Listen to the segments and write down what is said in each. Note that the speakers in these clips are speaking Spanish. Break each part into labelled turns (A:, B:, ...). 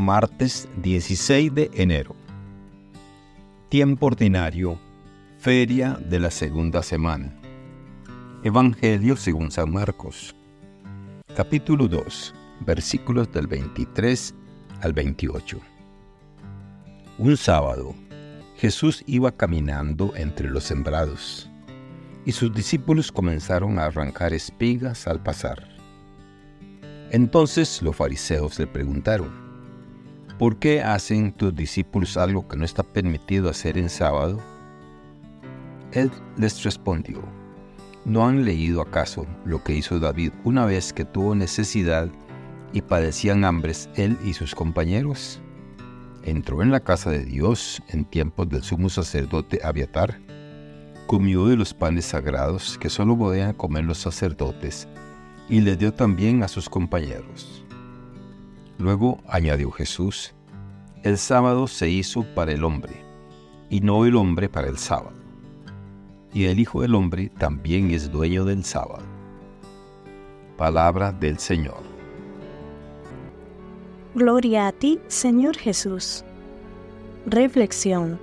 A: martes 16 de enero. Tiempo ordinario, feria de la segunda semana. Evangelio según San Marcos. Capítulo 2, versículos del 23 al 28. Un sábado, Jesús iba caminando entre los sembrados, y sus discípulos comenzaron a arrancar espigas al pasar. Entonces los fariseos le preguntaron, ¿por qué hacen tus discípulos algo que no está permitido hacer en sábado? Él les respondió, ¿no han leído acaso lo que hizo David una vez que tuvo necesidad y padecían hambres él y sus compañeros? Entró en la casa de Dios en tiempos del sumo sacerdote Abiatar, comió de los panes sagrados que solo podían comer los sacerdotes, y le dio también a sus compañeros. Luego añadió Jesús, el sábado se hizo para el hombre, y no el hombre para el sábado. Y el Hijo del Hombre también es dueño del sábado. Palabra del Señor.
B: Gloria a ti, Señor Jesús. Reflexión.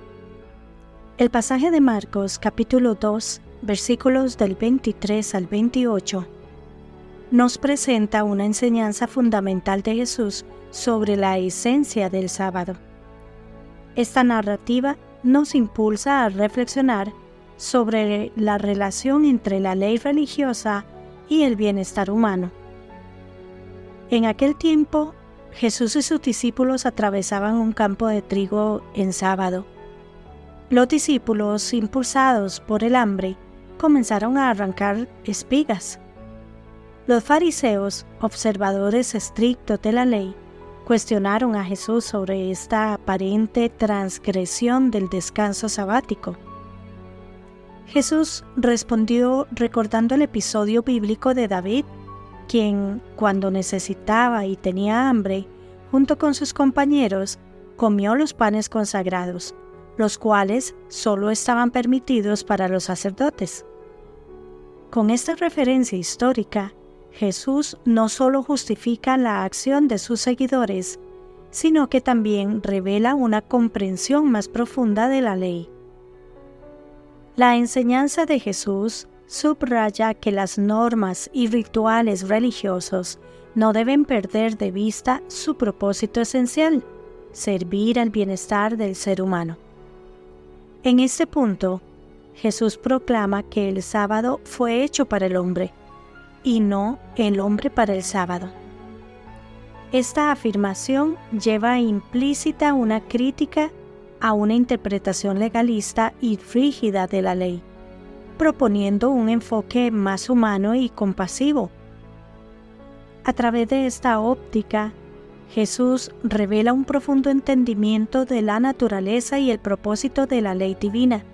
B: El pasaje de Marcos capítulo 2, versículos del 23 al 28 nos presenta una enseñanza fundamental de Jesús sobre la esencia del sábado. Esta narrativa nos impulsa a reflexionar sobre la relación entre la ley religiosa y el bienestar humano. En aquel tiempo, Jesús y sus discípulos atravesaban un campo de trigo en sábado. Los discípulos, impulsados por el hambre, comenzaron a arrancar espigas los fariseos, observadores estrictos de la ley, cuestionaron a Jesús sobre esta aparente transgresión del descanso sabático. Jesús respondió recordando el episodio bíblico de David, quien, cuando necesitaba y tenía hambre, junto con sus compañeros, comió los panes consagrados, los cuales solo estaban permitidos para los sacerdotes. Con esta referencia histórica, Jesús no solo justifica la acción de sus seguidores, sino que también revela una comprensión más profunda de la ley. La enseñanza de Jesús subraya que las normas y rituales religiosos no deben perder de vista su propósito esencial, servir al bienestar del ser humano. En este punto, Jesús proclama que el sábado fue hecho para el hombre, y no el hombre para el sábado. Esta afirmación lleva implícita una crítica a una interpretación legalista y rígida de la ley, proponiendo un enfoque más humano y compasivo. A través de esta óptica, Jesús revela un profundo entendimiento de la naturaleza y el propósito de la ley divina,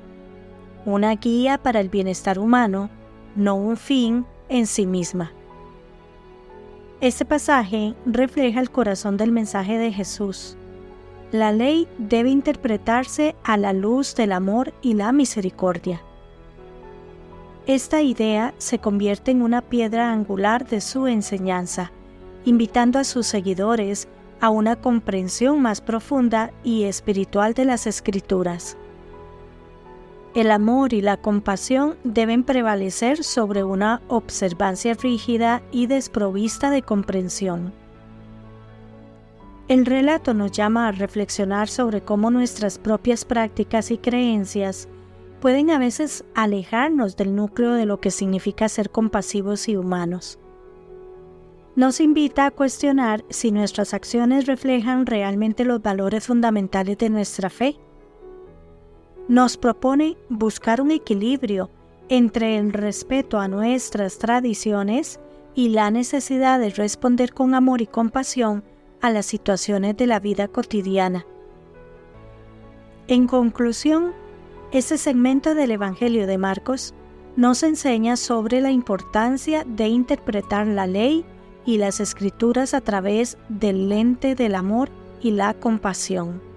B: una guía para el bienestar humano, no un fin en sí misma. Este pasaje refleja el corazón del mensaje de Jesús. La ley debe interpretarse a la luz del amor y la misericordia. Esta idea se convierte en una piedra angular de su enseñanza, invitando a sus seguidores a una comprensión más profunda y espiritual de las escrituras. El amor y la compasión deben prevalecer sobre una observancia rígida y desprovista de comprensión. El relato nos llama a reflexionar sobre cómo nuestras propias prácticas y creencias pueden a veces alejarnos del núcleo de lo que significa ser compasivos y humanos. Nos invita a cuestionar si nuestras acciones reflejan realmente los valores fundamentales de nuestra fe nos propone buscar un equilibrio entre el respeto a nuestras tradiciones y la necesidad de responder con amor y compasión a las situaciones de la vida cotidiana. En conclusión, este segmento del Evangelio de Marcos nos enseña sobre la importancia de interpretar la ley y las escrituras a través del lente del amor y la compasión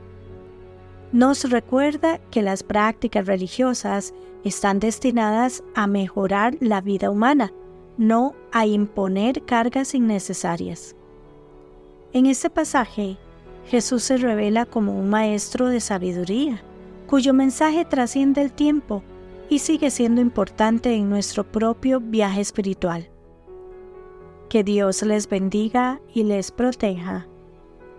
B: nos recuerda que las prácticas religiosas están destinadas a mejorar la vida humana, no a imponer cargas innecesarias. En este pasaje, Jesús se revela como un maestro de sabiduría, cuyo mensaje trasciende el tiempo y sigue siendo importante en nuestro propio viaje espiritual. Que Dios les bendiga y les proteja.